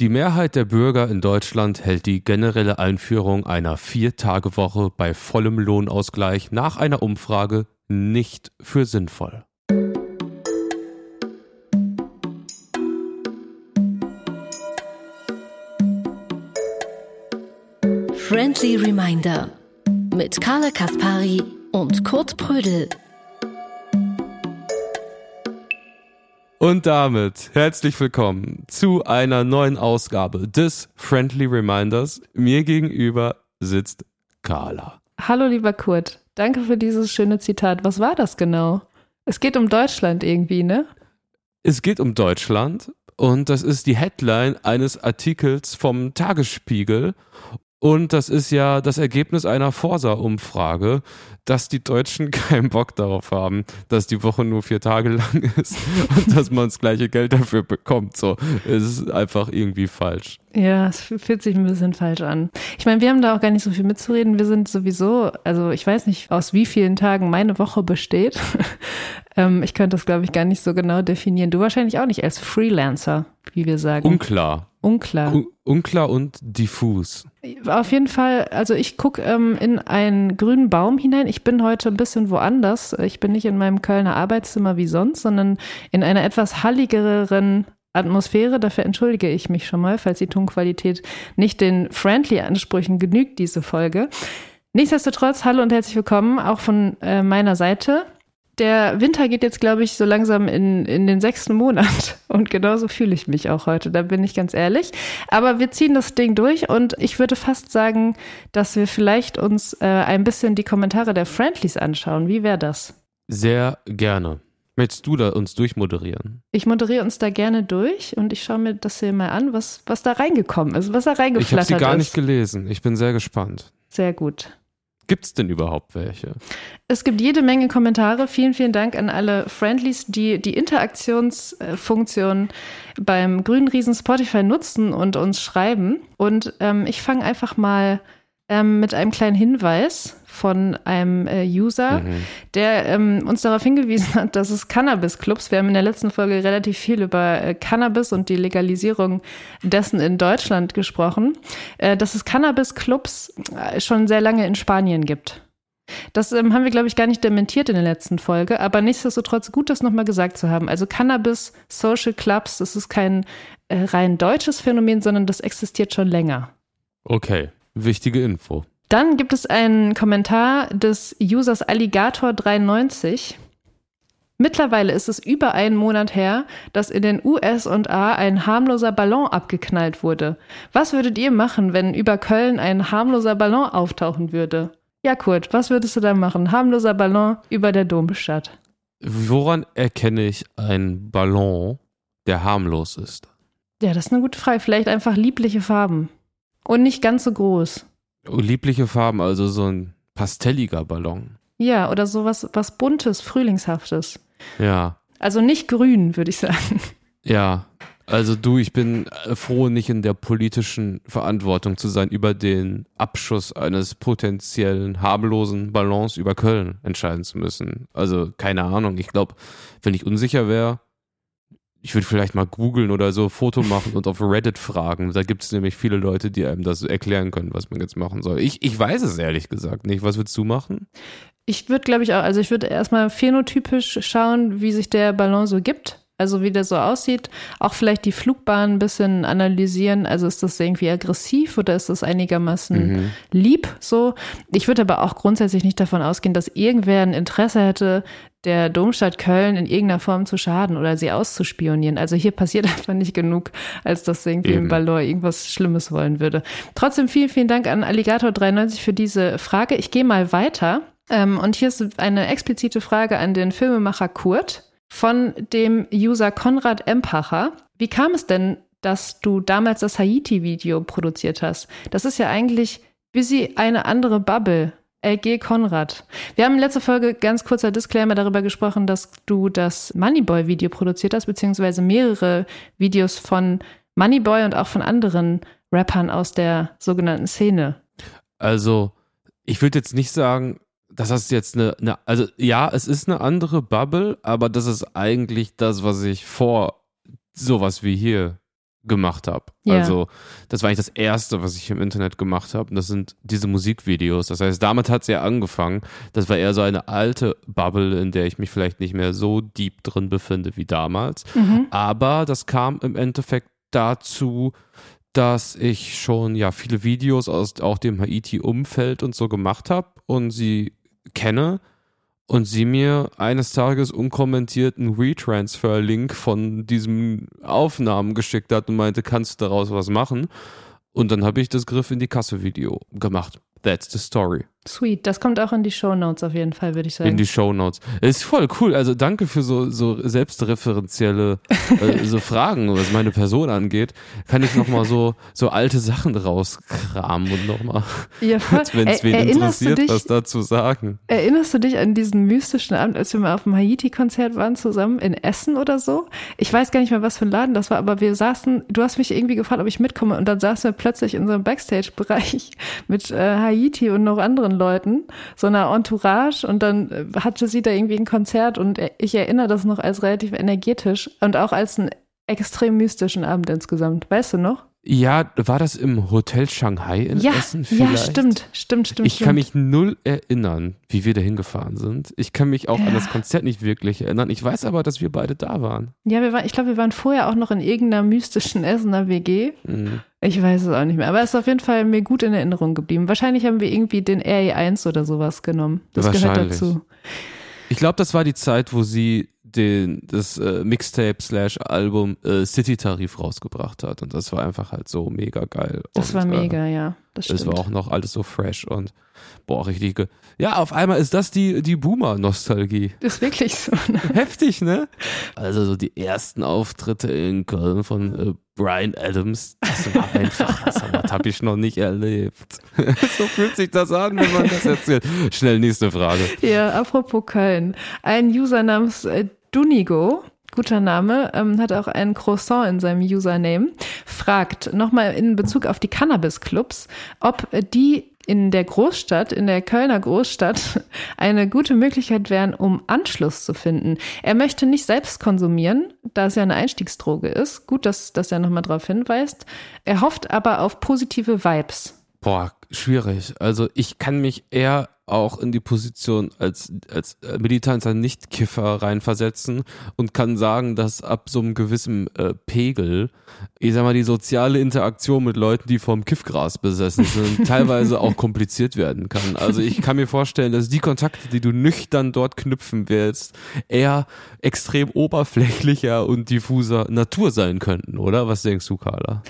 Die Mehrheit der Bürger in Deutschland hält die generelle Einführung einer Vier-Tage-Woche bei vollem Lohnausgleich nach einer Umfrage nicht für sinnvoll. Friendly Reminder mit Carla Kaspari und Kurt Prödel. Und damit herzlich willkommen zu einer neuen Ausgabe des Friendly Reminders. Mir gegenüber sitzt Carla. Hallo lieber Kurt, danke für dieses schöne Zitat. Was war das genau? Es geht um Deutschland irgendwie, ne? Es geht um Deutschland und das ist die Headline eines Artikels vom Tagesspiegel und das ist ja das Ergebnis einer Forsa-Umfrage, dass die Deutschen keinen Bock darauf haben, dass die Woche nur vier Tage lang ist und dass man das gleiche Geld dafür bekommt. So, es ist einfach irgendwie falsch. Ja, es fühlt sich ein bisschen falsch an. Ich meine, wir haben da auch gar nicht so viel mitzureden. Wir sind sowieso, also ich weiß nicht, aus wie vielen Tagen meine Woche besteht. ähm, ich könnte das, glaube ich, gar nicht so genau definieren. Du wahrscheinlich auch nicht als Freelancer, wie wir sagen. Unklar. Unklar. Un unklar und diffus. Auf jeden Fall, also ich gucke ähm, in einen grünen Baum hinein. Ich bin heute ein bisschen woanders. Ich bin nicht in meinem Kölner Arbeitszimmer wie sonst, sondern in einer etwas halligeren Atmosphäre. Dafür entschuldige ich mich schon mal, falls die Tonqualität nicht den Friendly-Ansprüchen genügt, diese Folge. Nichtsdestotrotz, hallo und herzlich willkommen auch von äh, meiner Seite der Winter geht jetzt, glaube ich, so langsam in, in den sechsten Monat. Und genauso fühle ich mich auch heute, da bin ich ganz ehrlich. Aber wir ziehen das Ding durch und ich würde fast sagen, dass wir vielleicht uns äh, ein bisschen die Kommentare der Friendlies anschauen. Wie wäre das? Sehr gerne. Möchtest du da uns durchmoderieren? Ich moderiere uns da gerne durch und ich schaue mir das hier mal an, was, was da reingekommen ist, was da reingeflattert ist. Ich habe sie gar ist. nicht gelesen. Ich bin sehr gespannt. Sehr gut. Gibt es denn überhaupt welche? Es gibt jede Menge Kommentare. Vielen, vielen Dank an alle Friendlies, die die Interaktionsfunktion beim Grünen Riesen Spotify nutzen und uns schreiben. Und ähm, ich fange einfach mal ähm, mit einem kleinen Hinweis von einem äh, User, mhm. der ähm, uns darauf hingewiesen hat, dass es Cannabis-Clubs, wir haben in der letzten Folge relativ viel über äh, Cannabis und die Legalisierung dessen in Deutschland gesprochen, äh, dass es Cannabis-Clubs äh, schon sehr lange in Spanien gibt. Das ähm, haben wir, glaube ich, gar nicht dementiert in der letzten Folge, aber nichtsdestotrotz gut, das nochmal gesagt zu haben. Also Cannabis, Social Clubs, das ist kein äh, rein deutsches Phänomen, sondern das existiert schon länger. Okay, wichtige Info. Dann gibt es einen Kommentar des Users Alligator93. Mittlerweile ist es über einen Monat her, dass in den USA ein harmloser Ballon abgeknallt wurde. Was würdet ihr machen, wenn über Köln ein harmloser Ballon auftauchen würde? Ja, Kurt, was würdest du da machen? Harmloser Ballon über der Domstadt. Woran erkenne ich einen Ballon, der harmlos ist? Ja, das ist eine gute Frage. Vielleicht einfach liebliche Farben. Und nicht ganz so groß. Liebliche Farben, also so ein pastelliger Ballon. Ja, oder sowas was Buntes, Frühlingshaftes. Ja. Also nicht grün, würde ich sagen. Ja, also du, ich bin äh, froh, nicht in der politischen Verantwortung zu sein, über den Abschuss eines potenziellen harmlosen Ballons über Köln entscheiden zu müssen. Also keine Ahnung. Ich glaube, wenn ich unsicher wäre, ich würde vielleicht mal googeln oder so, Foto machen und auf Reddit fragen. Da gibt es nämlich viele Leute, die einem das erklären können, was man jetzt machen soll. Ich, ich weiß es ehrlich gesagt nicht. Was würdest du machen? Ich würde, glaube ich, auch, also ich würde erstmal phänotypisch schauen, wie sich der Ballon so gibt. Also wie der so aussieht. Auch vielleicht die Flugbahn ein bisschen analysieren. Also ist das irgendwie aggressiv oder ist das einigermaßen mhm. lieb so? Ich würde aber auch grundsätzlich nicht davon ausgehen, dass irgendwer ein Interesse hätte, der Domstadt Köln in irgendeiner Form zu schaden oder sie auszuspionieren. Also hier passiert einfach nicht genug, als dass irgendwie Eben. im Ballon irgendwas Schlimmes wollen würde. Trotzdem vielen, vielen Dank an Alligator93 für diese Frage. Ich gehe mal weiter. Ähm, und hier ist eine explizite Frage an den Filmemacher Kurt von dem User Konrad Empacher. Wie kam es denn, dass du damals das Haiti-Video produziert hast? Das ist ja eigentlich busy eine andere Bubble. LG Konrad. Wir haben in letzter Folge ganz kurzer Disclaimer darüber gesprochen, dass du das Moneyboy-Video produziert hast, beziehungsweise mehrere Videos von Moneyboy und auch von anderen Rappern aus der sogenannten Szene. Also, ich würde jetzt nicht sagen, das ist jetzt eine, eine, also ja, es ist eine andere Bubble, aber das ist eigentlich das, was ich vor sowas wie hier gemacht habe. Ja. Also das war eigentlich das Erste, was ich im Internet gemacht habe. Und das sind diese Musikvideos. Das heißt, damit hat es ja angefangen. Das war eher so eine alte Bubble, in der ich mich vielleicht nicht mehr so deep drin befinde wie damals. Aber das kam im Endeffekt dazu, dass ich schon ja viele Videos aus auch dem Haiti-Umfeld und so gemacht habe und sie kenne und sie mir eines Tages unkommentiert einen Retransfer-Link von diesen Aufnahmen geschickt hat und meinte, kannst du daraus was machen? Und dann habe ich das Griff in die Kasse-Video gemacht. That's the story. Sweet. Das kommt auch in die Show Notes auf jeden Fall, würde ich sagen. In die Show Notes. Ist voll cool. Also danke für so, so selbstreferenzielle äh, so Fragen, was meine Person angeht. Kann ich nochmal so, so alte Sachen rauskramen und nochmal, ja, wenn es wen interessiert, dich- was dazu sagen. Erinnerst du dich an diesen mystischen Abend, als wir mal auf dem Haiti-Konzert waren zusammen in Essen oder so? Ich weiß gar nicht mehr, was für ein Laden das war, aber wir saßen, du hast mich irgendwie gefragt, ob ich mitkomme und dann saßen wir plötzlich in so einem Backstage-Bereich mit äh, Haiti und noch anderen Leuten, so einer Entourage und dann äh, hatte sie da irgendwie ein Konzert und äh, ich erinnere das noch als relativ energetisch und auch als einen extrem mystischen Abend insgesamt. Weißt du noch? Ja, war das im Hotel Shanghai in Ja, Essen ja, vielleicht? stimmt, stimmt, stimmt. Ich stimmt. kann mich null erinnern, wie wir da hingefahren sind. Ich kann mich auch an das Konzert nicht wirklich erinnern. Ich weiß aber, dass wir beide da waren. Ja, wir waren, ich glaube, wir waren vorher auch noch in irgendeiner mystischen Essener WG. Mhm. Ich weiß es auch nicht mehr, aber es ist auf jeden Fall mir gut in Erinnerung geblieben. Wahrscheinlich haben wir irgendwie den RE1 oder sowas genommen. Das gehört dazu. Ich glaube, das war die Zeit, wo sie den, das äh, Mixtape slash Album äh, City Tarif rausgebracht hat. Und das war einfach halt so mega geil. Das und, war Äh, mega, ja. Das stimmt. es war auch noch alles so fresh und boah, richtige. Ja, auf einmal ist das die, die Boomer-Nostalgie. ist wirklich so. Ne? Heftig, ne? Also so die ersten Auftritte in Köln von äh, Brian Adams, das war einfach, das habe ich noch nicht erlebt. so fühlt sich das an, wenn man das erzählt. Schnell nächste Frage. Ja, apropos Köln. Ein User namens äh, Dunigo, guter Name, ähm, hat auch ein Croissant in seinem Username, fragt nochmal in Bezug auf die Cannabis-Clubs, ob die in der Großstadt, in der Kölner Großstadt, eine gute Möglichkeit wären, um Anschluss zu finden. Er möchte nicht selbst konsumieren, da es ja eine Einstiegsdroge ist. Gut, dass, dass er nochmal darauf hinweist. Er hofft aber auf positive Vibes. Boah, schwierig. Also ich kann mich eher auch in die Position als, als äh, militanter Nichtkiffer reinversetzen und kann sagen, dass ab so einem gewissen äh, Pegel, ich sag mal, die soziale Interaktion mit Leuten, die vom Kiffgras besessen sind, teilweise auch kompliziert werden kann. Also ich kann mir vorstellen, dass die Kontakte, die du nüchtern dort knüpfen willst, eher extrem oberflächlicher und diffuser Natur sein könnten, oder? Was denkst du, Carla?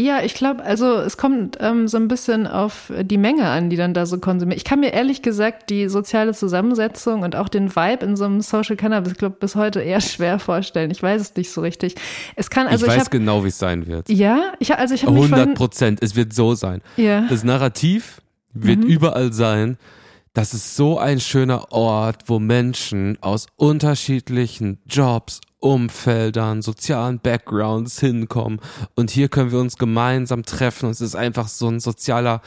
Ja, ich glaube, also es kommt ähm, so ein bisschen auf die Menge an, die dann da so konsumiert. Ich kann mir ehrlich gesagt die soziale Zusammensetzung und auch den Vibe in so einem Social Cannabis Club bis heute eher schwer vorstellen. Ich weiß es nicht so richtig. Es kann also ich ich, weiß habe genau, wie es sein wird. ja, ich also ich habe mich 100 vorhin, Prozent. Es wird so sein. ja, Das Narrativ wird überall sein. Das ist so ein schöner Ort, wo Menschen aus unterschiedlichen Jobs, Umfeldern, sozialen Backgrounds hinkommen. Und hier können wir uns gemeinsam treffen. Und es ist einfach so ein sozialer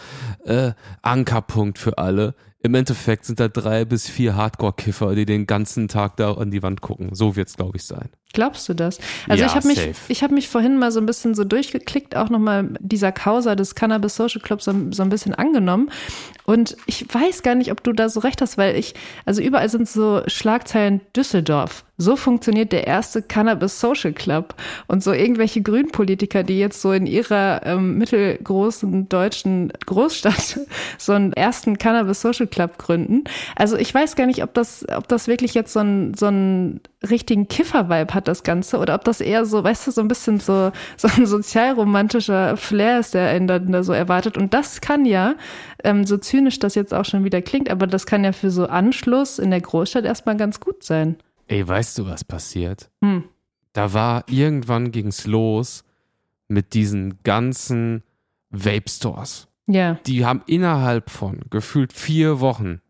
äh, Ankerpunkt für alle. Im Endeffekt sind da drei bis vier Hardcore-Kiffer, die den ganzen Tag da an die Wand gucken. So wird's, glaube ich, sein. Glaubst du das? Also Ja, ich habe mich, ich habe mich vorhin mal so ein bisschen so durchgeklickt, auch nochmal dieser Causa des Cannabis Social Clubs so, so ein bisschen angenommen. Und ich weiß gar nicht, ob du da so recht hast, weil ich, also überall sind so Schlagzeilen Düsseldorf. So funktioniert der erste Cannabis Social Club. Und so irgendwelche Grünpolitiker, die jetzt so in ihrer ähm, mittelgroßen deutschen Großstadt so einen ersten Cannabis Social Club gründen. Also ich weiß gar nicht, ob das, ob das wirklich jetzt so ein, so ein richtigen Kiffer-Vibe hat, das Ganze, oder ob das eher so, weißt du, so ein bisschen so, so ein sozialromantischer Flair ist, der einen da so erwartet. Und das kann ja, ähm, so zynisch das jetzt auch schon wieder klingt, aber das kann ja für so Anschluss in der Großstadt erstmal ganz gut sein. Ey, weißt du, was passiert? Hm. Da war irgendwann ging's los mit diesen ganzen Vape-Stores. Ja. Die haben innerhalb von gefühlt vier Wochen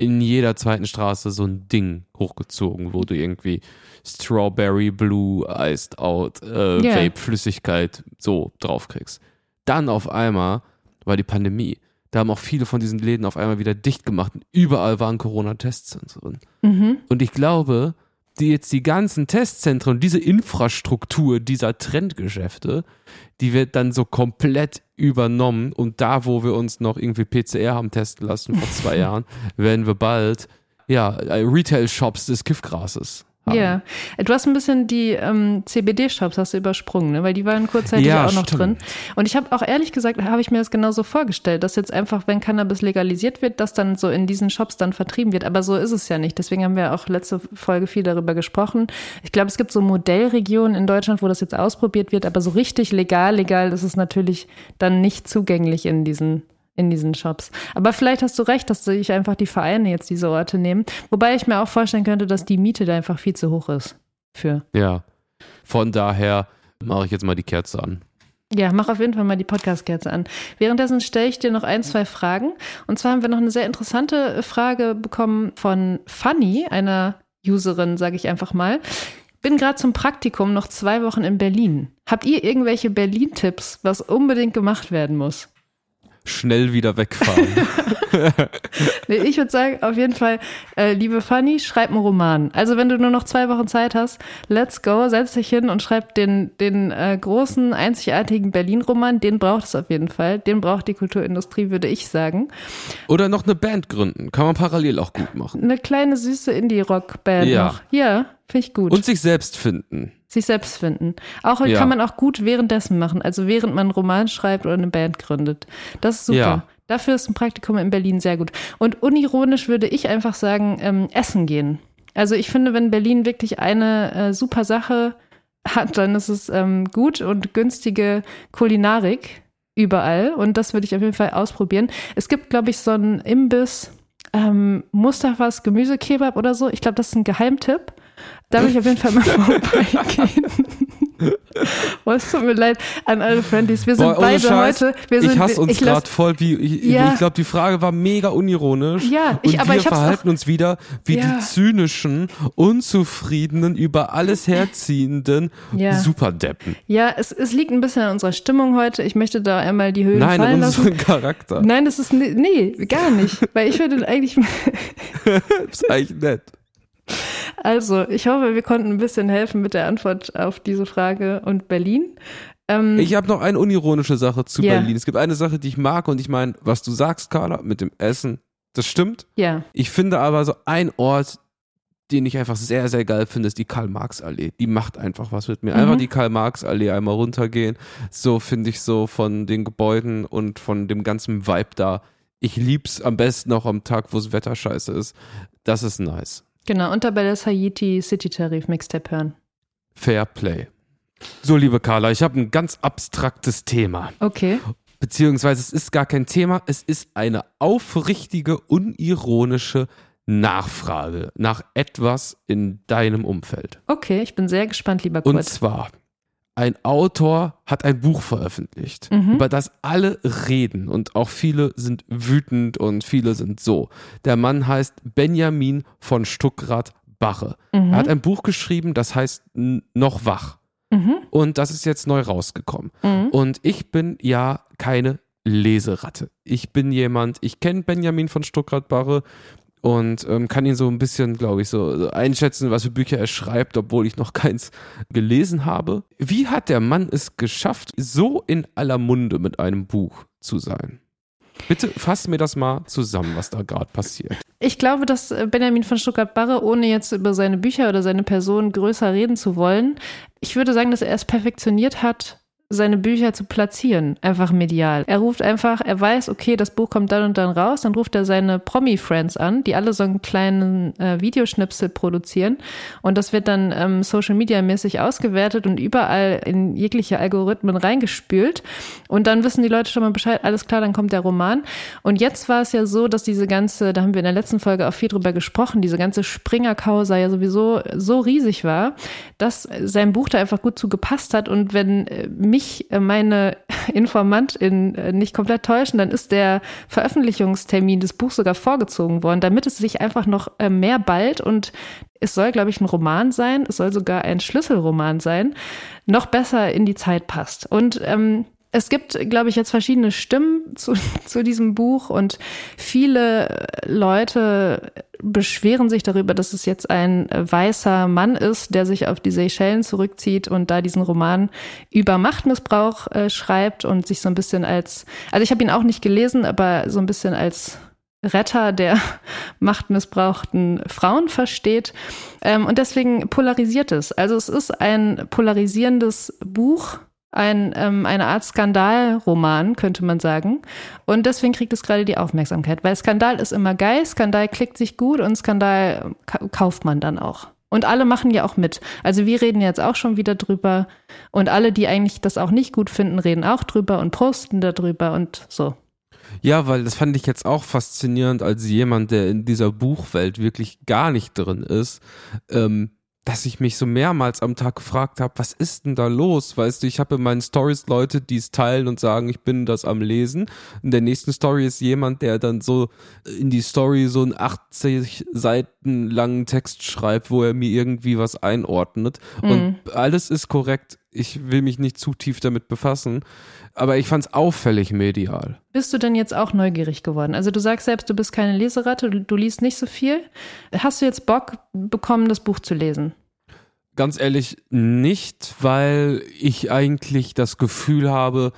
in jeder zweiten Straße so ein Ding hochgezogen, wo du irgendwie Strawberry Blue Iced Out äh, Ja. Vape-Flüssigkeit so draufkriegst. Dann auf einmal war die Pandemie. Da haben auch viele von diesen Läden auf einmal wieder dicht gemacht und überall waren Corona-Tests drin. Mhm. Und ich glaube, die jetzt die ganzen Testzentren und diese Infrastruktur dieser Trendgeschäfte, die wird dann so komplett übernommen. Und da, wo wir uns noch irgendwie PCR haben testen lassen vor zwei Jahren, werden wir bald ja Retail-Shops des Kiffgrases Ja, du hast ein bisschen die ähm, CBD-Shops hast du übersprungen, ne? weil die waren kurzzeitig Ja, auch noch stimmt. drin. Und ich habe auch ehrlich gesagt, habe ich mir das genauso vorgestellt, dass jetzt einfach, wenn Cannabis legalisiert wird, das dann so in diesen Shops dann vertrieben wird. Aber so ist es ja nicht. Deswegen haben wir auch letzte Folge viel darüber gesprochen. Ich glaube, es gibt so Modellregionen in Deutschland, wo das jetzt ausprobiert wird, aber so richtig legal, legal ist es natürlich dann nicht zugänglich in diesen in diesen Shops. Aber vielleicht hast du recht, dass sich einfach die Vereine jetzt diese Orte nehmen. Wobei ich mir auch vorstellen könnte, dass die Miete da einfach viel zu hoch ist. Für. Ja. Von daher mache ich jetzt mal die Kerze an. Ja, mach auf jeden Fall mal die Podcast-Kerze an. Währenddessen stelle ich dir noch ein, zwei Fragen. Und zwar haben wir noch eine sehr interessante Frage bekommen von Fanny, einer Userin, sage ich einfach mal. Bin gerade zum Praktikum noch zwei Wochen in Berlin. Habt ihr irgendwelche Berlin-Tipps, was unbedingt gemacht werden muss? Schnell wieder wegfahren. Nee, ich würde sagen, auf jeden Fall, äh, liebe Fanny, schreib einen Roman. Also wenn du nur noch zwei Wochen Zeit hast, let's go, setz dich hin und schreib den, den äh, großen, einzigartigen Berlin-Roman. Den braucht es auf jeden Fall. Den braucht die Kulturindustrie, würde ich sagen. Oder noch eine Band gründen. Kann man parallel auch gut machen. Eine kleine, süße Indie-Rock-Band Ja. noch. Ja, finde ich gut. Und sich selbst finden. Sich selbst finden. Auch Ja. kann man auch gut währenddessen machen, also während man einen Roman schreibt oder eine Band gründet. Das ist super. Ja. Dafür ist ein Praktikum in Berlin sehr gut. Und unironisch würde ich einfach sagen, ähm, essen gehen. Also ich finde, wenn Berlin wirklich eine äh, super Sache hat, dann ist es ähm, gut und günstige Kulinarik überall. Und das würde ich auf jeden Fall ausprobieren. Es gibt, glaube ich, so einen Imbiss, ähm, Mustafas Gemüsekebab oder so. Ich glaube, das ist ein Geheimtipp. Da will ich auf jeden Fall mal vorbeigehen. Oh, es tut mir leid an alle Friendlies. Wir sind Boah, beide Scheiß, heute. Wir sind, ich hasse uns gerade voll, wie ich, Ja. ich glaube, die Frage war mega unironisch. Ja, ich- und aber wir ich verhalten auch- uns wieder wie Ja. die zynischen, unzufriedenen, über alles herziehenden Ja. Superdeppen. Ja, es, es liegt ein bisschen an unserer Stimmung heute. Ich möchte da einmal die Höhen Nein, fallen lassen. unserem Charakter. Nein, das ist nee, nee, gar nicht. Weil ich würde eigentlich. ist eigentlich nett. Also, ich hoffe, wir konnten ein bisschen helfen mit der Antwort auf diese Frage und Berlin. Ähm, Ich habe noch eine unironische Sache zu Ja. Berlin. Es gibt eine Sache, die ich mag und ich meine, was du sagst, Carla, mit dem Essen, das stimmt. ja, Ich finde aber so ein Ort, den ich einfach sehr, sehr geil finde, ist die Karl-Marx-Allee. Die macht einfach was mit mir. Einfach Mhm. die Karl-Marx-Allee einmal runtergehen. So finde ich so von den Gebäuden und von dem ganzen Vibe da. Ich lieb's am besten auch am Tag, wo das Wetter scheiße ist. Das ist nice. Genau. Und dabei das Haiti City Tarif Mixtape hören. Fair Play. So, liebe Carla, ich habe ein ganz abstraktes Thema. Okay. Beziehungsweise es ist gar kein Thema, es ist eine aufrichtige, unironische Nachfrage nach etwas in deinem Umfeld. Okay, ich bin sehr gespannt, lieber Und Kurt. zwar, ein Autor hat ein Buch veröffentlicht, Mhm. über das alle reden und auch viele sind wütend und viele sind so. Der Mann heißt Benjamin von Stuckrad-Bache. Mhm. Er hat ein Buch geschrieben, das heißt Noch wach. Mhm. Und das ist jetzt neu rausgekommen. Mhm. Und ich bin ja keine Leseratte. Ich bin jemand, ich kenne Benjamin von Stuckrad-Barre und ähm, kann ihn so ein bisschen, glaube ich, so einschätzen, was für Bücher er schreibt, obwohl ich noch keins gelesen habe. Wie hat der Mann es geschafft, so in aller Munde mit einem Buch zu sein? Bitte fass mir das mal zusammen, was da gerade passiert. Ich glaube, dass äh, Benjamin von Stuttgart-Barre, ohne jetzt über seine Bücher oder seine Person größer reden zu wollen, ich würde sagen, dass er es perfektioniert hat, seine Bücher zu platzieren, einfach medial. Er ruft einfach, er weiß, okay, das Buch kommt dann und dann raus, dann ruft er seine Promi-Friends an, die alle so einen kleinen äh, Videoschnipsel produzieren. Und das wird dann ähm, Social-Media-mäßig ausgewertet und überall in jegliche Algorithmen reingespült. Und dann wissen die Leute schon mal Bescheid, alles klar, dann kommt der Roman. Und jetzt war es ja so, dass diese ganze, da haben wir in der letzten Folge auch viel drüber gesprochen, diese ganze Springer-Causa ja sowieso so riesig war, dass sein Buch da einfach gut zu gepasst hat. Und wenn äh, mich äh, meine InformantInnen äh, nicht komplett täuschen, dann ist der Veröffentlichungstermin des Buchs sogar vorgezogen worden, damit es sich einfach noch äh, mehr bald und es soll, glaube ich, ein Roman sein, es soll sogar ein Schlüsselroman sein, noch besser in die Zeit passt. Und ähm, es gibt, glaube ich, jetzt verschiedene Stimmen zu, zu diesem Buch und viele Leute beschweren sich darüber, dass es jetzt ein weißer Mann ist, der sich auf die Seychellen zurückzieht und da diesen Roman über Machtmissbrauch äh, schreibt und sich so ein bisschen als, also ich habe ihn auch nicht gelesen, aber so ein bisschen als Retter der machtmissbrauchten Frauen versteht. Ähm, und deswegen polarisiert es. Also es ist ein polarisierendes Buch ein, ähm, eine Art Skandalroman, könnte man sagen. Und deswegen kriegt es gerade die Aufmerksamkeit, weil Skandal ist immer geil, Skandal klickt sich gut und Skandal ka kauft man dann auch. Und alle machen ja auch mit. Also wir reden jetzt auch schon wieder drüber und alle, die eigentlich das auch nicht gut finden, reden auch drüber und posten darüber und so. Ja, weil das fand ich jetzt auch faszinierend als jemand, der in dieser Buchwelt wirklich gar nicht drin ist. Ähm, dass ich mich so mehrmals am Tag gefragt habe, was ist denn da los? Weißt du, ich habe in meinen Stories Leute, die es teilen und sagen, ich bin das am Lesen. In der nächsten Story ist jemand, der dann so in die Story so einen 80 Seiten langen Text schreibt, wo er mir irgendwie was einordnet. Mhm. Und alles ist korrekt. Ich will mich nicht zu tief damit befassen. Aber ich fand es auffällig medial. Bist du denn jetzt auch neugierig geworden? Also du sagst selbst, du bist keine Leseratte, du, du liest nicht so viel. Hast du jetzt Bock bekommen, das Buch zu lesen? Ganz ehrlich, nicht, weil ich eigentlich das Gefühl habe,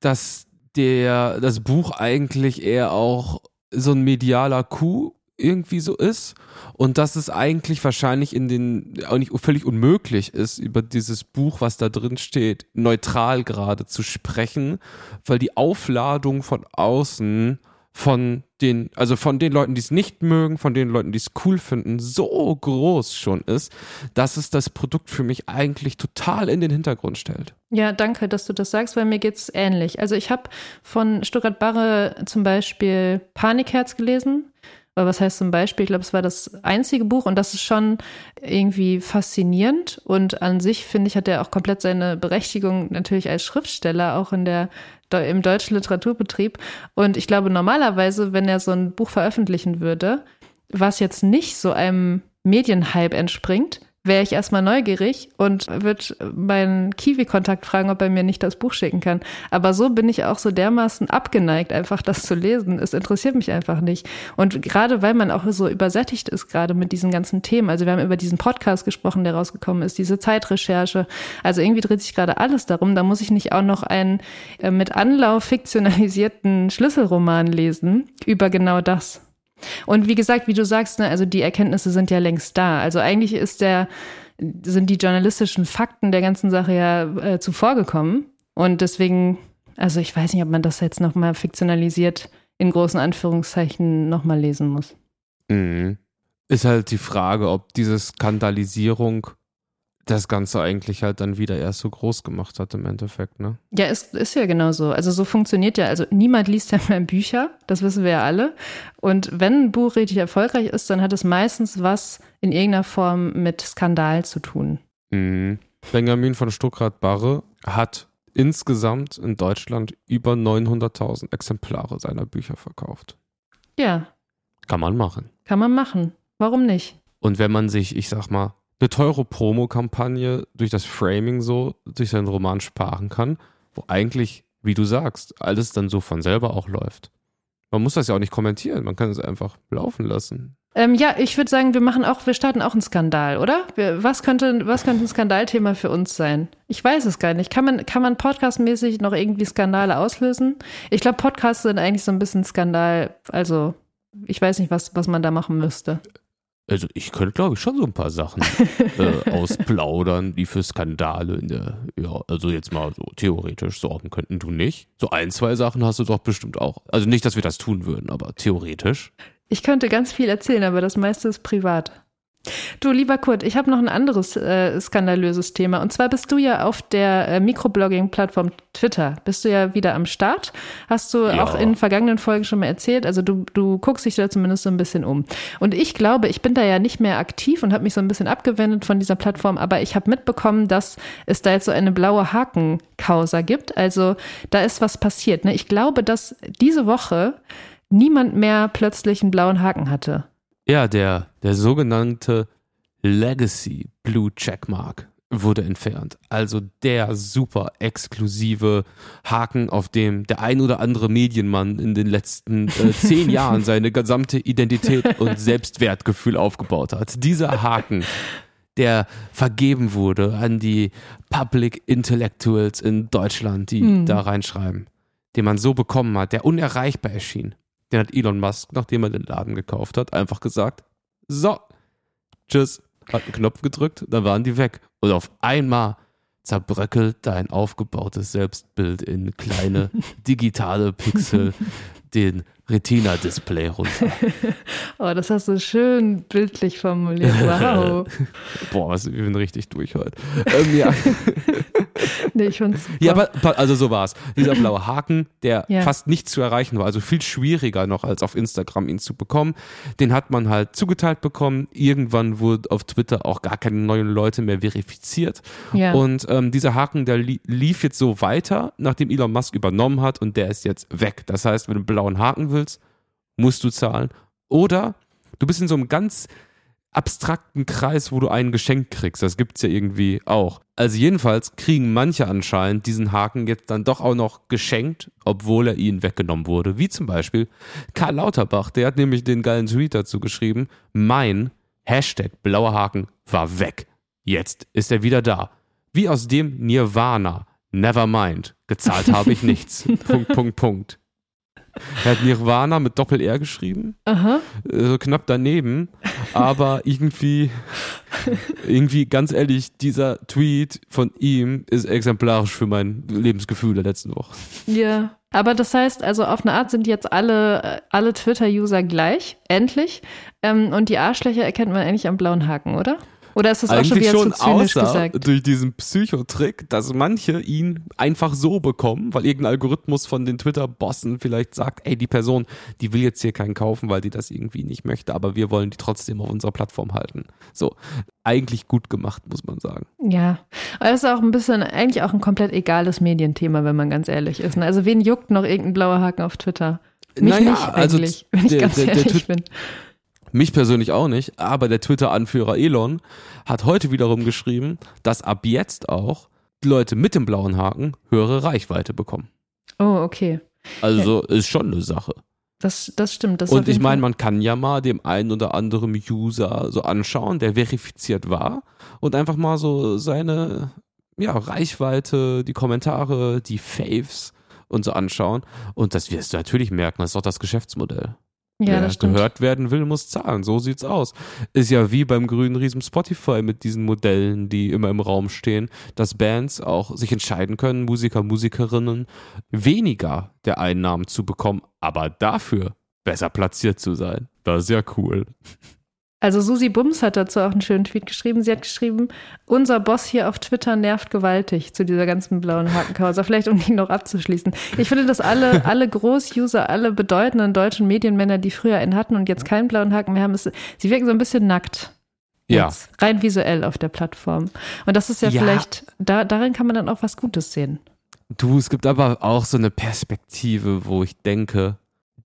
dass der, das Buch eigentlich eher auch so ein medialer Coup irgendwie so ist und dass es eigentlich wahrscheinlich in den auch nicht völlig unmöglich ist über dieses Buch, was da drin steht, neutral gerade zu sprechen, weil die Aufladung von außen von den, also von den Leuten, die es nicht mögen, von den Leuten, die es cool finden, so groß schon ist, dass es das Produkt für mich eigentlich total in den Hintergrund stellt. Ja, danke, dass du das sagst, weil mir geht's ähnlich. Also ich habe von Stuttgart Barre zum Beispiel Panikherz gelesen aber was heißt zum Beispiel, ich glaube, es war das einzige Buch und das ist schon irgendwie faszinierend. Und an sich, finde ich, hat er auch komplett seine Berechtigung natürlich als Schriftsteller, auch in der, im deutschen Literaturbetrieb. Und ich glaube, normalerweise, wenn er so ein Buch veröffentlichen würde, was jetzt nicht so einem Medienhype entspringt, wäre ich erstmal neugierig und würde meinen Kiwi-Kontakt fragen, ob er mir nicht das Buch schicken kann. Aber so bin ich auch so dermaßen abgeneigt, einfach das zu lesen. Es interessiert mich einfach nicht. Und gerade weil man auch so übersättigt ist, gerade mit diesen ganzen Themen. Also wir haben über diesen Podcast gesprochen, der rausgekommen ist, diese Zeitrecherche. Also irgendwie dreht sich gerade alles darum. Da muss ich nicht auch noch einen äh, mit Anlauf fiktionalisierten Schlüsselroman lesen über genau das. Und wie gesagt, wie du sagst, ne, also die Erkenntnisse sind ja längst da. Also eigentlich ist der, sind die journalistischen Fakten der ganzen Sache ja äh, zuvor. Und deswegen, also ich weiß nicht, ob man das jetzt nochmal fiktionalisiert in großen Anführungszeichen nochmal lesen muss. Mhm. Ist halt die Frage, ob diese Skandalisierung das Ganze eigentlich halt dann wieder erst so groß gemacht hat im Endeffekt, ne? Ja, ist, ist ja genau so. Also so funktioniert ja, also niemand liest ja mehr Bücher, das wissen wir ja alle. Und wenn ein Buch richtig erfolgreich ist, dann hat es meistens was in irgendeiner Form mit Skandal zu tun. Mhm. Benjamin von Stuckrad-Barre hat insgesamt in Deutschland über 900.000 Exemplare seiner Bücher verkauft. Ja. Kann man machen. Kann man machen. Warum nicht? Und wenn man sich, ich sag mal, eine teure Promo-Kampagne durch das Framing so, durch seinen Roman sparen kann, wo eigentlich, wie du sagst, alles dann so von selber auch läuft. Man muss das ja auch nicht kommentieren, man kann es einfach laufen lassen. Ähm, ja, ich würde sagen, wir machen auch, wir starten auch einen Skandal, oder? Was könnte, was könnte ein Skandalthema für uns sein? Ich weiß es gar nicht. Kann man, kann man podcastmäßig noch irgendwie Skandale auslösen? Ich glaube, Podcasts sind eigentlich so ein bisschen Skandal. Also, ich weiß nicht, was, was man da machen müsste. Also ich könnte, glaube ich, schon so ein paar Sachen äh, ausplaudern, die für Skandale in der, ja, also jetzt mal so theoretisch sorgen könnten. Du nicht? So ein, zwei Sachen hast du doch bestimmt auch. Also nicht, dass wir das tun würden, aber theoretisch. Ich könnte ganz viel erzählen, aber das meiste ist privat. Du, lieber Kurt, ich habe noch ein anderes äh, skandalöses Thema. Und zwar bist du ja auf der äh, Mikroblogging-Plattform Twitter. Bist du ja wieder am Start. Hast du ja. auch in vergangenen Folgen schon mal erzählt. Also du, du guckst dich da zumindest so ein bisschen um. Und ich glaube, ich bin da ja nicht mehr aktiv und habe mich so ein bisschen abgewendet von dieser Plattform. Aber ich habe mitbekommen, dass es da jetzt so eine blaue Haken-Causa gibt. Also da ist was passiert. Ne? Ich glaube, dass diese Woche niemand mehr plötzlich einen blauen Haken hatte. Ja, der, der sogenannte Legacy Blue Checkmark wurde entfernt. Also der super exklusive Haken, auf dem der ein oder andere Medienmann in den letzten äh, zehn Jahren seine gesamte Identität und Selbstwertgefühl aufgebaut hat. Dieser Haken, der vergeben wurde an die Public Intellectuals in Deutschland, die Hm. da reinschreiben, den man so bekommen hat, der unerreichbar erschien. Den hat Elon Musk, nachdem er den Laden gekauft hat, einfach gesagt, so, tschüss, hat einen Knopf gedrückt, dann waren die weg. Und auf einmal zerbröckelt dein aufgebautes Selbstbild in kleine digitale Pixel den Retina-Display runter. Oh, das hast du schön bildlich formuliert. Wow. Boah, was, ich bin richtig durch heute. Ähm, ja. Nee, ich find's super. ja, aber also so war's. Dieser blaue Haken, der Ja. fast nicht zu erreichen war, also viel schwieriger noch als auf Instagram ihn zu bekommen, den hat man halt zugeteilt bekommen. Irgendwann wurde auf Twitter auch gar keine neuen Leute mehr verifiziert. Ja. Und ähm, dieser Haken, der li lief jetzt so weiter, nachdem Elon Musk übernommen hat und der ist jetzt weg. Das heißt, wenn du einen blauen Haken willst, musst du zahlen. Oder du bist in so einem ganz abstrakten Kreis, wo du einen geschenkt kriegst. Das gibt's ja irgendwie auch. Also jedenfalls kriegen manche anscheinend diesen Haken jetzt dann doch auch noch geschenkt, obwohl er ihnen weggenommen wurde. Wie zum Beispiel Karl Lauterbach, der hat nämlich den geilen Tweet dazu geschrieben, mein Hashtag blauer Haken war weg. Jetzt ist er wieder da. Wie aus dem Nirvana. Nevermind. Gezahlt habe ich nichts. Punkt, Punkt, Punkt. Er hat Nirvana mit Doppel-R geschrieben Aha. äh, so knapp daneben, aber irgendwie, irgendwie ganz ehrlich, dieser Tweet von ihm ist exemplarisch für mein Lebensgefühl der letzten Woche. Ja. Aber das heißt, also auf eine Art sind jetzt alle, äh, alle Twitter-User gleich, endlich. Ähm, und die Arschlöcher erkennt man eigentlich am blauen Haken, oder? Oder ist das auch schon wieder schon zu zynisch außer gesagt? durch diesen Psychotrick, dass manche ihn einfach so bekommen, weil irgendein Algorithmus von den Twitter-Bossen vielleicht sagt, ey, die Person, die will jetzt hier keinen kaufen, weil die das irgendwie nicht möchte, aber wir wollen die trotzdem auf unserer Plattform halten. So, eigentlich gut gemacht, muss man sagen. Ja, aber es ist auch ein bisschen, eigentlich auch ein komplett egales Medienthema, wenn man ganz ehrlich ist. ne? Also wen juckt noch irgendein blauer Haken auf Twitter? Mich Naja, nicht also eigentlich, wenn ich der- ganz der- der ehrlich Twi- bin. Mich persönlich auch nicht, aber der Twitter-Anführer Elon hat heute wiederum geschrieben, dass ab jetzt auch die Leute mit dem blauen Haken höhere Reichweite bekommen. Oh, okay. Also ist schon eine Sache. Das, das stimmt. Das Und ich meine, man kann ja mal dem einen oder anderen User so anschauen, der verifiziert war und einfach mal so seine ja, Reichweite, die Kommentare, die Faves und so anschauen. Und das wirst du natürlich merken, das ist doch das Geschäftsmodell. Ja, Wer gehört werden will, muss zahlen. So sieht's aus. Ist ja wie beim grünen Riesen Spotify mit diesen Modellen, die immer im Raum stehen, dass Bands auch sich entscheiden können, Musiker, Musikerinnen, weniger der Einnahmen zu bekommen, aber dafür besser platziert zu sein. Das ist ja cool. Also Susi Bums hat dazu auch einen schönen Tweet geschrieben. Sie hat geschrieben, unser Boss hier auf Twitter nervt gewaltig zu dieser ganzen blauen Hakenkause. Vielleicht um ihn noch abzuschließen. Ich finde, dass alle, alle Groß-User, alle bedeutenden deutschen Medienmänner, die früher einen hatten und jetzt keinen blauen Haken mehr haben, ist, sie wirken so ein bisschen nackt. Ja. Jetzt, rein visuell auf der Plattform. Und das ist ja, Ja. vielleicht, da, darin kann man dann auch was Gutes sehen. Du, es gibt aber auch so eine Perspektive, wo ich denke,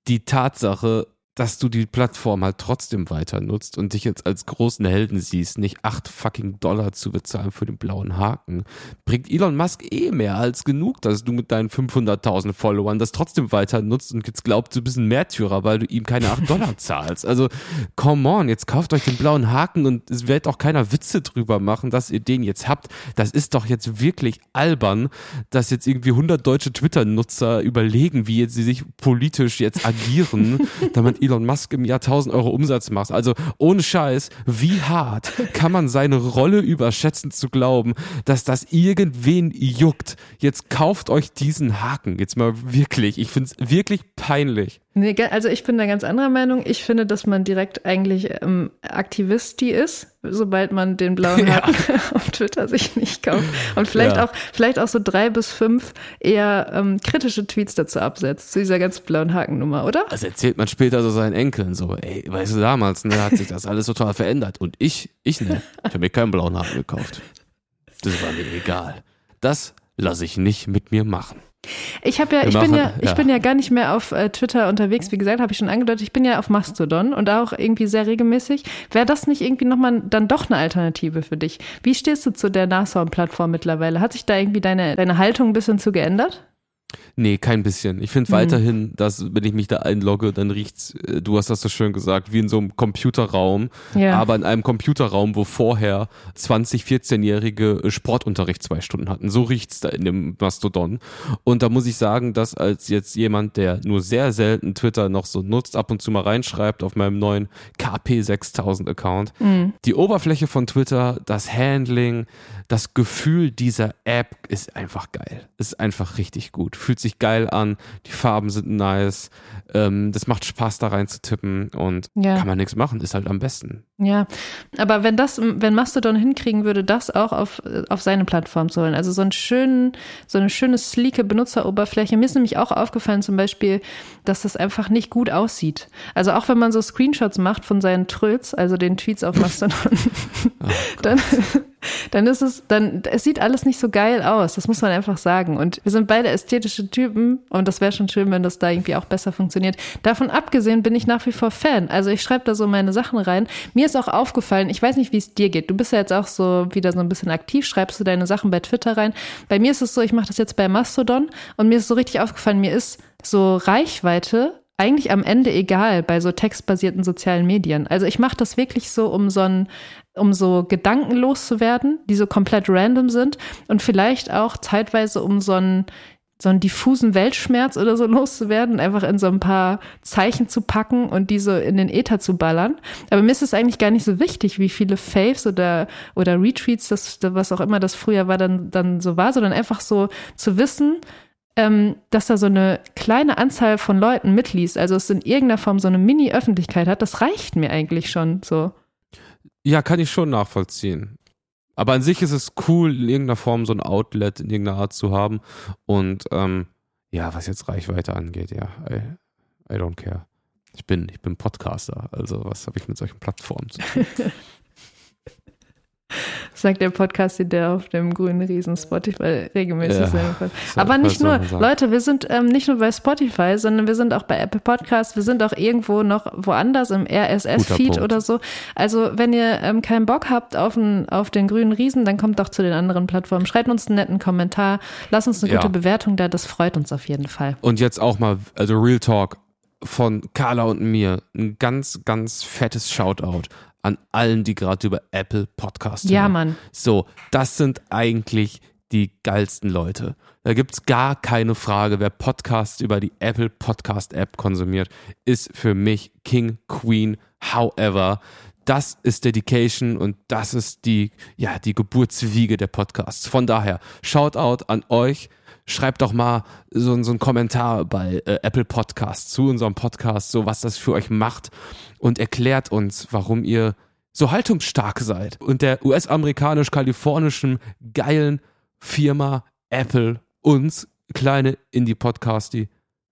die Tatsache, dass du die Plattform halt trotzdem weiter nutzt und dich jetzt als großen Helden siehst, nicht acht fucking Dollar zu bezahlen für den blauen Haken, bringt Elon Musk eh mehr als genug, dass du mit deinen 500.000 Followern das trotzdem weiter nutzt und jetzt glaubst, du bist ein Märtyrer, weil du ihm keine acht Dollar zahlst. Also, come on, jetzt kauft euch den blauen Haken und es wird auch keiner Witze drüber machen, dass ihr den jetzt habt. Das ist doch jetzt wirklich albern, dass jetzt irgendwie 100 deutsche Twitter-Nutzer überlegen, wie jetzt sie sich politisch jetzt agieren, damit Elon Musk im Jahr 1000 Euro Umsatz macht. Also ohne Scheiß, wie hart kann man seine Rolle überschätzen zu glauben, dass das irgendwen juckt? Jetzt kauft euch diesen Haken. Jetzt mal wirklich. Ich finde es wirklich peinlich. Nee, also ich bin da ganz anderer Meinung. Ich finde, dass man direkt eigentlich ähm, Aktivisti ist, sobald man den blauen Ja. Haken auf Twitter sich nicht kauft. Und vielleicht Ja. auch, vielleicht auch so drei bis fünf eher ähm, kritische Tweets dazu absetzt, zu dieser ganz blauen Hakennummer, oder? Das erzählt man später so seinen Enkeln so, ey, weißt du, damals ne, hat sich das alles total verändert. Und ich, ich ne, ich habe mir keinen blauen Haken gekauft. Das war mir egal. Das lasse ich nicht mit mir machen. Ich habe ja, ich bin ja, ich bin ja gar nicht mehr auf äh, Twitter unterwegs. Wie gesagt, habe ich schon angedeutet, ich bin ja auf Mastodon und auch irgendwie sehr regelmäßig. Wäre das nicht irgendwie nochmal dann doch eine Alternative für dich? Wie stehst du zu der Nashorn-Plattform mittlerweile? Hat sich da irgendwie deine, deine Haltung ein bisschen zu geändert? Nee, kein bisschen. Ich finde Mhm. weiterhin, dass wenn ich mich da einlogge, dann riecht's, äh, du hast das so schön gesagt, wie in so einem Computerraum, Ja. aber in einem Computerraum, wo vorher 20, 14-jährige äh, Sportunterricht zwei Stunden hatten. So riecht's da in dem Mastodon. Und da muss ich sagen, dass als jetzt jemand, der nur sehr selten Twitter noch so nutzt, ab und zu mal reinschreibt auf meinem neuen KP6000 Account, Mhm. die Oberfläche von Twitter, das Handling, das Gefühl dieser App ist einfach geil. Ist einfach richtig gut. Fühlt sich geil an. Die Farben sind nice. Ähm, das macht Spaß, da rein zu tippen und Ja. kann man nichts machen. Ist halt am besten. Ja, aber wenn das, wenn Mastodon hinkriegen würde, das auch auf, auf seine Plattform zu holen, also so einen schönen, so eine schöne, sleeke Benutzeroberfläche. Mir ist nämlich auch aufgefallen zum Beispiel, dass das einfach nicht gut aussieht. Also auch wenn man so Screenshots macht von seinen Tröts, also den Tweets auf Mastodon, dann, dann ist es, dann, es sieht alles nicht so geil aus. Das muss man einfach sagen. Und wir sind beide ästhetische Typen und das wäre schon schön, wenn das da irgendwie auch besser funktioniert. Davon abgesehen bin ich nach wie vor Fan. Also ich schreibe da so meine Sachen rein. Mir ist auch aufgefallen, ich weiß nicht, wie es dir geht. Du bist ja jetzt auch so wieder so ein bisschen aktiv, schreibst du deine Sachen bei Twitter rein. Bei mir ist es so, ich mache das jetzt bei Mastodon und mir ist so richtig aufgefallen, mir ist so Reichweite eigentlich am Ende egal bei so textbasierten sozialen Medien. Also ich mache das wirklich so, um so ein, um so Gedanken loszuwerden, die so komplett random sind und vielleicht auch zeitweise um so einen so einen diffusen Weltschmerz oder so loszuwerden, einfach in so ein paar Zeichen zu packen und die so in den Äther zu ballern. Aber mir ist es eigentlich gar nicht so wichtig, wie viele Faves oder, oder Retweets, das, was auch immer das früher war, dann, dann so war, sondern einfach so zu wissen, ähm, dass da so eine kleine Anzahl von Leuten mitliest, also es in irgendeiner Form so eine Mini-Öffentlichkeit hat, das reicht mir eigentlich schon so. Ja, kann ich schon nachvollziehen. Aber an sich ist es cool, in irgendeiner Form so ein Outlet in irgendeiner Art zu haben. Und ähm, ja, was jetzt Reichweite angeht, ja, I, I don't care. Ich bin, ich bin Podcaster, also was habe ich mit solchen Plattformen zu tun? Sagt der Podcast, der auf dem grünen Riesen Spotify regelmäßig Ja. sein. So, Aber nicht nur, sagen? Leute, wir sind ähm, nicht nur bei Spotify, sondern wir sind auch bei Apple Podcasts, wir sind auch irgendwo noch woanders im RSS-Feed oder so. Also wenn ihr ähm, keinen Bock habt auf, einen, auf den grünen Riesen, dann kommt doch zu den anderen Plattformen. Schreibt uns einen netten Kommentar, lasst uns eine Ja. gute Bewertung da, das freut uns auf jeden Fall. Und jetzt auch mal, also Real Talk von Carla und mir, ein ganz, ganz fettes Shoutout an allen, die gerade über Apple Podcast Ja, hören. Mann. So, das sind eigentlich die geilsten Leute. Da gibt's gar keine Frage, wer Podcasts über die Apple Podcast App konsumiert, ist für mich King, Queen, however. Das ist Dedication und das ist die, ja, die Geburtswiege der Podcasts. Von daher, Shoutout an euch. Schreibt doch mal so, so einen Kommentar bei äh, Apple Podcasts zu unserem Podcast, so was das für euch macht und erklärt uns, warum ihr so haltungsstark seid und der US-amerikanisch-kalifornischen geilen Firma Apple uns kleine Indie-Podcasti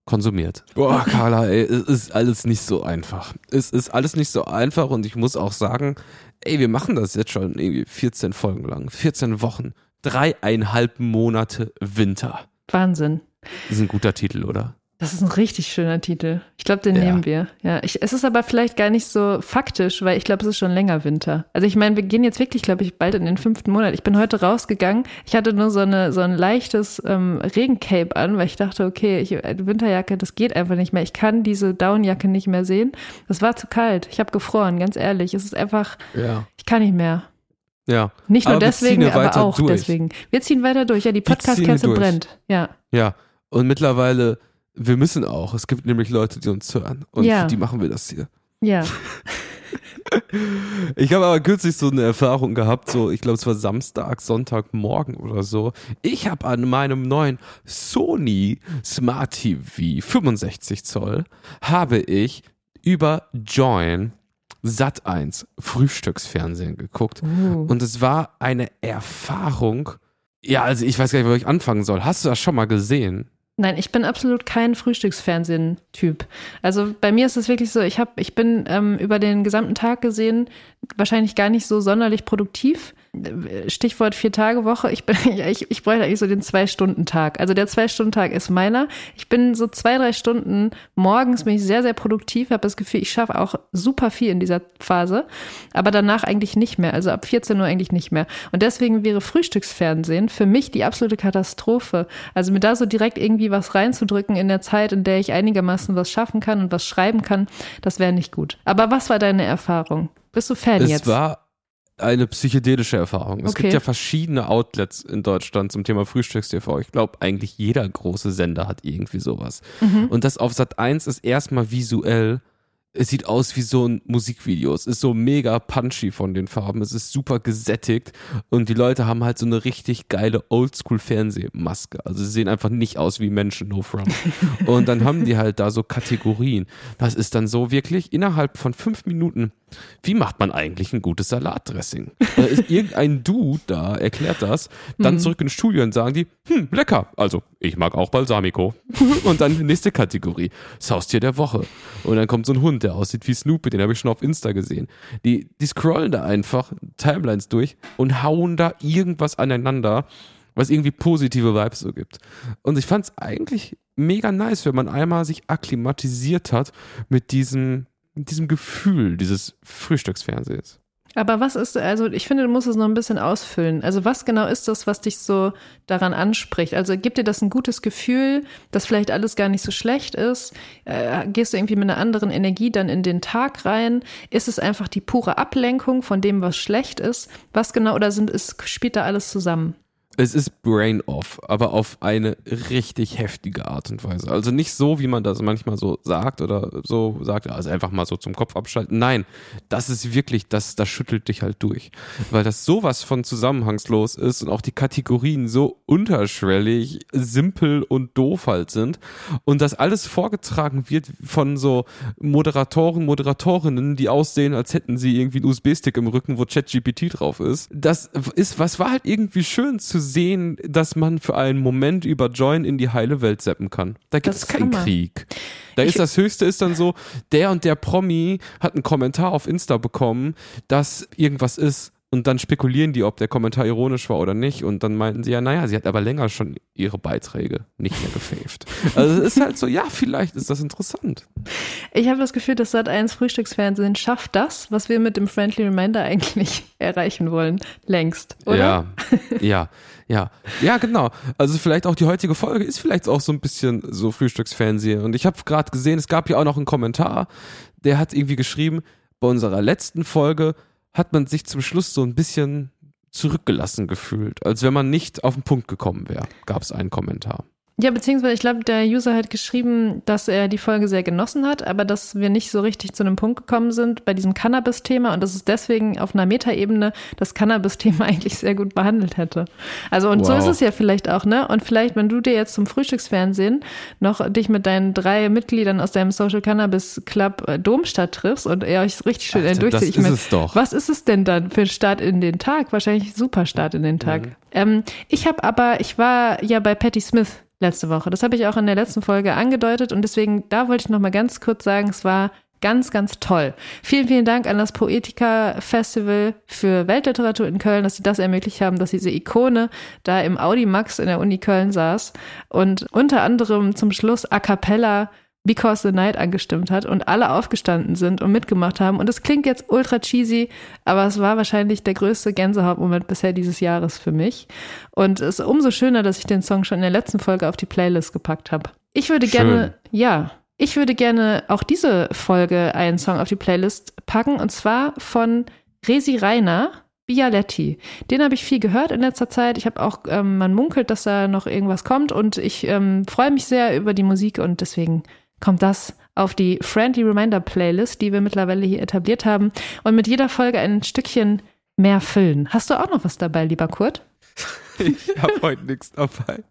konsumiert. Boah, Carla, ey, es ist alles nicht so einfach. Es ist alles nicht so einfach und ich muss auch sagen, ey, wir machen das jetzt schon irgendwie 14 Folgen lang, 14 Wochen, dreieinhalb Monate Winter. Wahnsinn. Das ist ein guter Titel, oder? Das ist ein richtig schöner Titel. Ich glaube, den Ja. nehmen wir. Ja, ich, es ist aber vielleicht gar nicht so faktisch, weil ich glaube, es ist schon länger Winter. Also ich meine, wir gehen jetzt wirklich, glaube ich, bald in den fünften Monat. Ich bin heute rausgegangen. Ich hatte nur so eine so ein leichtes ähm, Regencape an, weil ich dachte, okay, ich, äh, Winterjacke, das geht einfach nicht mehr. Ich kann diese Downjacke nicht mehr sehen. Das war zu kalt. Ich habe gefroren, ganz ehrlich. Es ist einfach, Ja. ich kann nicht mehr. Ja. Nicht nur Aber deswegen, aber auch durch. deswegen. Wir ziehen weiter durch. Ja, die Podcast-Kerze brennt. Ja. Ja. Und mittlerweile, wir müssen auch. Es gibt nämlich Leute, die uns hören. Und Ja. für die machen wir das hier. Ja. Ich habe aber kürzlich so eine Erfahrung gehabt, so, ich glaube, es war Samstag, Sonntagmorgen oder so. Ich habe an meinem neuen Sony Smart TV 65 Zoll, habe ich über Join Sat 1 Frühstücksfernsehen geguckt. Uh. Und es war eine Erfahrung. Ja, also ich weiß gar nicht, wo ich anfangen soll. Hast du das schon mal gesehen? Nein, ich bin absolut kein Frühstücksfernsehen-Typ. Also bei mir ist es wirklich so, ich habe, ich bin ähm, über den gesamten Tag gesehen wahrscheinlich gar nicht so sonderlich produktiv. Stichwort Vier-Tage-Woche, ich, bin, ich, ich bräuchte eigentlich so den Zwei-Stunden-Tag. Also der Zwei-Stunden-Tag ist meiner. Ich bin so zwei, drei Stunden morgens bin ich sehr, sehr produktiv, habe das Gefühl, ich schaffe auch super viel in dieser Phase, aber danach eigentlich nicht mehr. Also ab 14 Uhr eigentlich nicht mehr. Und deswegen wäre Frühstücksfernsehen für mich die absolute Katastrophe. Also mir da so direkt irgendwie was reinzudrücken in der Zeit, in der ich einigermaßen was schaffen kann und was schreiben kann, das wäre nicht gut. Aber was war deine Erfahrung? Bist du Fan es jetzt? Es war eine psychedelische Erfahrung. Es Okay. gibt ja verschiedene Outlets in Deutschland zum Thema Frühstückstv. Ich glaube, eigentlich jeder große Sender hat irgendwie sowas. Mhm. Und das auf Sat 1 ist erstmal visuell. Es sieht aus wie so ein Musikvideo. Es ist so mega punchy von den Farben. Es ist super gesättigt. Und die Leute haben halt so eine richtig geile Oldschool-Fernsehmaske. Also sie sehen einfach nicht aus wie Menschen, no front. Und dann haben die halt da so Kategorien. Das ist dann so wirklich innerhalb von fünf Minuten. Wie macht man eigentlich ein gutes Salatdressing? Da ist irgendein Dude da, erklärt das, dann zurück ins Studio und sagen die, hm, lecker. Also, ich mag auch Balsamico. und dann nächste Kategorie, das Haustier der Woche. Und dann kommt so ein Hund, der aussieht wie Snoopy, den habe ich schon auf Insta gesehen. Die, die scrollen da einfach Timelines durch und hauen da irgendwas aneinander, was irgendwie positive Vibes so gibt. Und ich fand es eigentlich mega nice, wenn man einmal sich akklimatisiert hat mit diesem, mit diesem Gefühl dieses Frühstücksfernsehs. Aber was ist, also ich finde, du musst es noch ein bisschen ausfüllen. Also was genau ist das, was dich so daran anspricht? Also gibt dir das ein gutes Gefühl, dass vielleicht alles gar nicht so schlecht ist? Äh, gehst du irgendwie mit einer anderen Energie dann in den Tag rein? Ist es einfach die pure Ablenkung von dem, was schlecht ist? Was genau, oder sind, ist, spielt da alles zusammen? Es ist Brain Off, aber auf eine richtig heftige Art und Weise. Also nicht so, wie man das manchmal so sagt oder so sagt, also einfach mal so zum Kopf abschalten. Nein, das ist wirklich, das, das schüttelt dich halt durch. Weil das sowas von zusammenhangslos ist und auch die Kategorien so unterschwellig, simpel und doof halt sind. Und das alles vorgetragen wird von so Moderatoren, Moderatorinnen, die aussehen, als hätten sie irgendwie einen USB-Stick im Rücken, wo ChatGPT drauf ist. Das ist, was war halt irgendwie schön zu sehen, dass man für einen Moment über Join in die heile Welt seppen kann. Da gibt es keinen man. Krieg. Da Ich- ist das Höchste ist dann so, der und der Promi hat einen Kommentar auf Insta bekommen, dass irgendwas ist. Und dann spekulieren die, ob der Kommentar ironisch war oder nicht. Und dann meinten sie ja, naja, sie hat aber länger schon ihre Beiträge nicht mehr gefaved. Also es ist halt so, ja, vielleicht ist das interessant. Ich habe das Gefühl, dass Sat1 Frühstücksfernsehen schafft das, was wir mit dem Friendly Reminder eigentlich erreichen wollen, längst, oder? Ja, ja, ja. Ja, genau. Also vielleicht auch die heutige Folge ist vielleicht auch so ein bisschen so Frühstücksfernsehen. Und ich habe gerade gesehen, es gab ja auch noch einen Kommentar, der hat irgendwie geschrieben, bei unserer letzten Folge hat man sich zum Schluss so ein bisschen zurückgelassen gefühlt, als wenn man nicht auf den Punkt gekommen wäre, gab es einen Kommentar. Ja, beziehungsweise ich glaube, der User hat geschrieben, dass er die Folge sehr genossen hat, aber dass wir nicht so richtig zu einem Punkt gekommen sind bei diesem Cannabis-Thema und dass es deswegen auf einer Metaebene das Cannabis-Thema eigentlich sehr gut behandelt hätte. Also und so Wow. ist es ja vielleicht auch, ne? Und vielleicht, wenn du dir jetzt zum Frühstücksfernsehen noch dich mit deinen drei Mitgliedern aus deinem Social Cannabis Club äh, Domstadt triffst und ihr euch richtig schön Alter, durchzieht. das Ich ist mein, es doch. Was ist es denn dann für ein Start in den Tag? Wahrscheinlich super Start in den Tag. Mhm. Ähm, ich habe aber, ich war ja bei Patti Smith letzte Woche. Das habe ich auch in der letzten Folge angedeutet und deswegen, da wollte ich noch mal ganz kurz sagen, es war ganz, ganz toll. Vielen, vielen Dank an das Poetica Festival für Weltliteratur in Köln, dass sie das ermöglicht haben, dass diese Ikone da im Audi Max in der Uni Köln saß und unter anderem zum Schluss a cappella Because the Night angestimmt hat und alle aufgestanden sind und mitgemacht haben. Und es klingt jetzt ultra cheesy, aber es war wahrscheinlich der größte Gänsehautmoment bisher dieses Jahres für mich. Und es ist umso schöner, dass ich den Song schon in der letzten Folge auf die Playlist gepackt habe. Ich würde Schön. gerne, ja, ich würde gerne auch diese Folge einen Song auf die Playlist packen und zwar von Resi Reiner. Bialetti. Den habe ich viel gehört in letzter Zeit. Ich habe auch, ähm, man munkelt, dass da noch irgendwas kommt und ich ähm, freue mich sehr über die Musik und deswegen kommt das auf die Friendly Reminder Playlist, die wir mittlerweile hier etabliert haben und mit jeder Folge ein Stückchen mehr füllen. Hast du auch noch was dabei, lieber Kurt? Ich habe heute nichts dabei.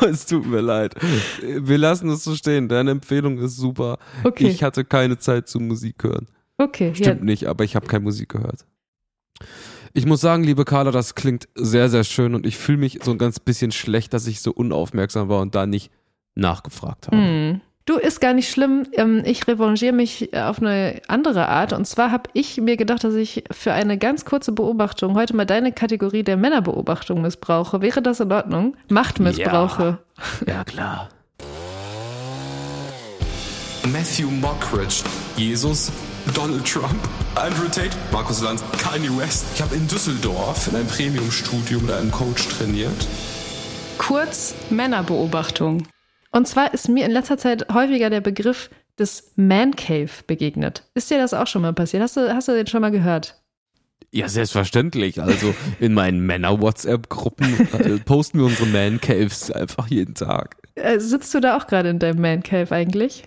Es tut mir leid. Wir lassen es so stehen. Deine Empfehlung ist super. Okay. Ich hatte keine Zeit zum Musik hören. okay, Stimmt nicht, aber ich habe keine Musik gehört. Ich muss sagen, liebe Carla, das klingt sehr, sehr schön und ich fühle mich so ein ganz bisschen schlecht, dass ich so unaufmerksam war und da nicht nachgefragt habe. ja. Hm. Du, ist gar nicht schlimm. Ähm, ich revanchiere mich auf eine andere Art. Und zwar habe ich mir gedacht, dass ich für eine ganz kurze Beobachtung heute mal deine Kategorie der Männerbeobachtung missbrauche. Wäre das in Ordnung? Machtmissbrauche. Ja, ja klar. Matthew Mockridge, Jesus, Donald Trump, Andrew Tate, Markus Lanz, Kanye West. Ich habe in Düsseldorf in einem Premium-Studio mit einem Coach trainiert. Kurz Männerbeobachtung. Und zwar ist mir in letzter Zeit häufiger der Begriff des Man Cave begegnet. Ist dir das auch schon mal passiert? Hast du, hast du den schon mal gehört? Ja, selbstverständlich. Also in meinen Männer-WhatsApp-Gruppen äh, posten wir unsere Man Caves einfach jeden Tag. Äh, sitzt du da auch gerade in deinem Man Cave eigentlich?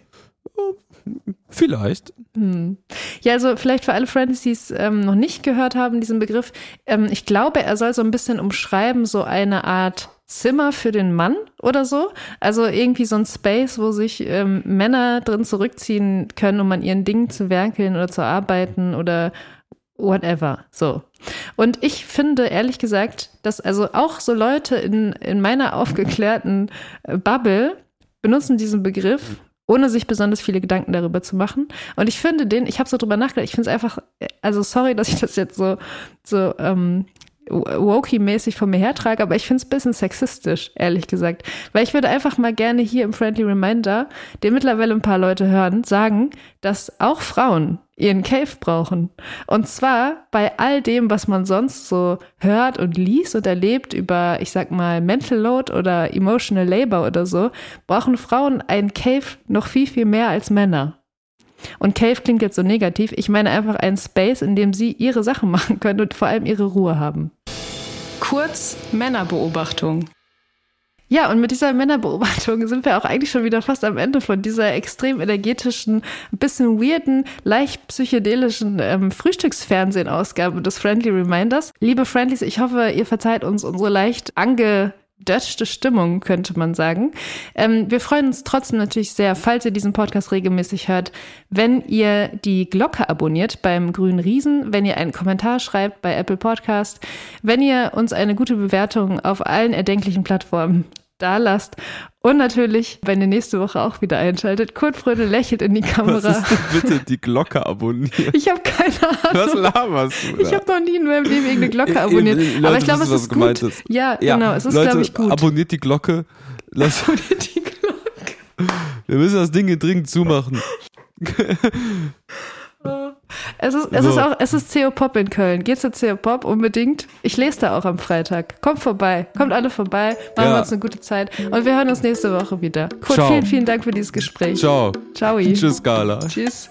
Vielleicht. Hm. Ja, also vielleicht für alle Friends, die es ähm, noch nicht gehört haben, diesen Begriff. Ähm, ich glaube, er soll so ein bisschen umschreiben, so eine Art Zimmer für den Mann oder so. Also irgendwie so ein Space, wo sich ähm, Männer drin zurückziehen können, um an ihren Dingen zu werkeln oder zu arbeiten oder whatever. So. Und ich finde, ehrlich gesagt, dass also auch so Leute in, in meiner aufgeklärten äh, Bubble benutzen diesen Begriff ohne sich besonders viele Gedanken darüber zu machen. Und ich finde den, ich habe so drüber nachgedacht, ich finde es einfach, also sorry, dass ich das jetzt so, so ähm, wokey-mäßig von mir hertrage, aber ich finde es ein bisschen sexistisch, ehrlich gesagt. Weil ich würde einfach mal gerne hier im Friendly Reminder, den mittlerweile ein paar Leute hören, sagen, dass auch Frauen ihren Cave brauchen. Und zwar bei all dem, was man sonst so hört und liest und erlebt über, ich sag mal, Mental Load oder Emotional Labor oder so, brauchen Frauen einen Cave noch viel, viel mehr als Männer. Und Cave klingt jetzt so negativ. Ich meine einfach einen Space, in dem sie ihre Sachen machen können und vor allem ihre Ruhe haben. Kurz Männerbeobachtung. Ja, und mit dieser Männerbeobachtung sind wir auch eigentlich schon wieder fast am Ende von dieser extrem energetischen, bisschen weirden, leicht psychedelischen ähm, Frühstücksfernsehen-Ausgabe des Friendly Reminders. Liebe Friendlies, ich hoffe, ihr verzeiht uns unsere leicht ange dötschte Stimmung, könnte man sagen. Ähm, wir freuen uns trotzdem natürlich sehr, falls ihr diesen Podcast regelmäßig hört, wenn ihr die Glocke abonniert beim Grünen Riesen, wenn ihr einen Kommentar schreibt bei Apple Podcast, wenn ihr uns eine gute Bewertung auf allen erdenklichen Plattformen da lasst. Und natürlich, wenn ihr nächste Woche auch wieder einschaltet, Kurt Fröde lächelt in die Kamera. Was ist denn bitte die Glocke abonnieren? Ich habe keine Ahnung. Was laberst du da? Ich habe noch nie in meinem Leben irgendeine Glocke abonniert. Leute, Aber ich glaube, es ist gut. ist. Ja, Ja, genau, es ist, glaube ich, gut. abonniert die Glocke. Lass, Abonniert die Glocke. wir müssen das Ding hier dringend zumachen. Es ist, es So. ist auch, es ist CO Pop in Köln. Geht zu CO Pop unbedingt. Ich lese da auch am Freitag. Kommt vorbei. Kommt alle vorbei. Machen Ja. wir uns eine gute Zeit. Und wir hören uns nächste Woche wieder. Kurt, Ciao. vielen, vielen Dank für dieses Gespräch. Ciao. Ciao. Tschüss, Carla. Tschüss.